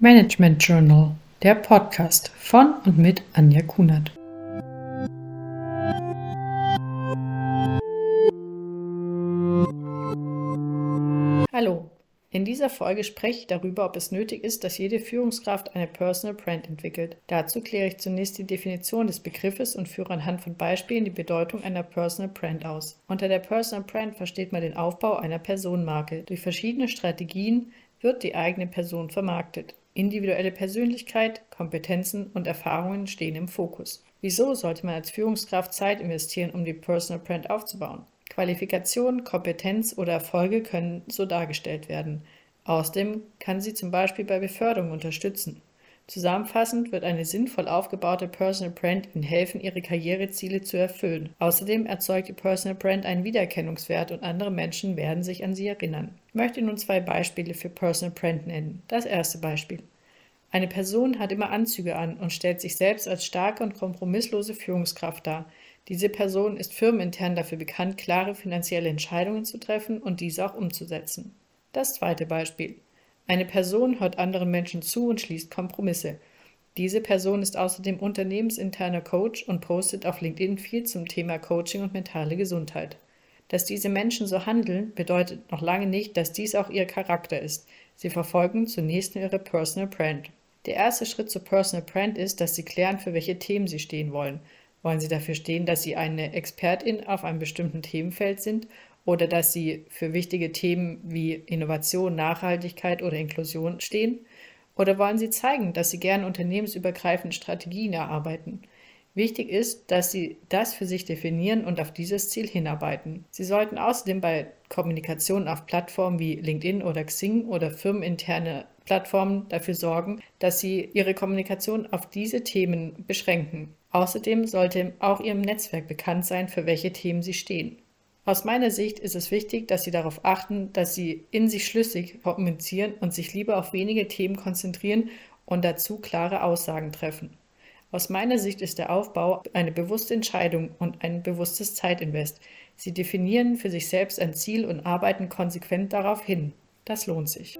Management Journal, der Podcast von und mit Anja Kunert. Hallo, in dieser Folge spreche ich darüber, ob es nötig ist, dass jede Führungskraft eine Personal Brand entwickelt. Dazu kläre ich zunächst die Definition des Begriffes und führe anhand von Beispielen die Bedeutung einer Personal Brand aus. Unter der Personal Brand versteht man den Aufbau einer Personenmarke. Durch verschiedene Strategien wird die eigene Person vermarktet. Individuelle Persönlichkeit, Kompetenzen und Erfahrungen stehen im Fokus. Wieso sollte man als Führungskraft Zeit investieren, um die Personal Brand aufzubauen? Qualifikation, Kompetenz oder Erfolge können so dargestellt werden. Außerdem kann sie zum Beispiel bei Beförderung unterstützen. Zusammenfassend wird eine sinnvoll aufgebaute Personal Brand Ihnen helfen, Ihre Karriereziele zu erfüllen. Außerdem erzeugt die Personal Brand einen Wiedererkennungswert und andere Menschen werden sich an Sie erinnern. Ich möchte nun zwei Beispiele für Personal Brand nennen. Das erste Beispiel. Eine Person hat immer Anzüge an und stellt sich selbst als starke und kompromisslose Führungskraft dar. Diese Person ist firmenintern dafür bekannt, klare finanzielle Entscheidungen zu treffen und diese auch umzusetzen. Das zweite Beispiel. Eine Person hört anderen Menschen zu und schließt Kompromisse. Diese Person ist außerdem unternehmensinterner Coach und postet auf LinkedIn viel zum Thema Coaching und mentale Gesundheit. Dass diese Menschen so handeln, bedeutet noch lange nicht, dass dies auch ihr Charakter ist. Sie verfolgen zunächst nur ihre Personal Brand. Der erste Schritt zur Personal Brand ist, dass Sie klären, für welche Themen Sie stehen wollen. Wollen Sie dafür stehen, dass Sie eine Expertin auf einem bestimmten Themenfeld sind oder dass sie für wichtige Themen wie Innovation, Nachhaltigkeit oder Inklusion stehen? Oder wollen sie zeigen, dass sie gerne unternehmensübergreifende Strategien erarbeiten? Wichtig ist, dass Sie das für sich definieren und auf dieses Ziel hinarbeiten. Sie sollten außerdem bei Kommunikation auf Plattformen wie LinkedIn oder Xing oder firmeninterne Plattformen dafür sorgen, dass Sie Ihre Kommunikation auf diese Themen beschränken. Außerdem sollte auch Ihrem Netzwerk bekannt sein, für welche Themen Sie stehen. Aus meiner Sicht ist es wichtig, dass Sie darauf achten, dass Sie in sich schlüssig kommunizieren und sich lieber auf wenige Themen konzentrieren und dazu klare Aussagen treffen. Aus meiner Sicht ist der Aufbau eine bewusste Entscheidung und ein bewusstes Zeitinvest. Sie definieren für sich selbst ein Ziel und arbeiten konsequent darauf hin. Das lohnt sich.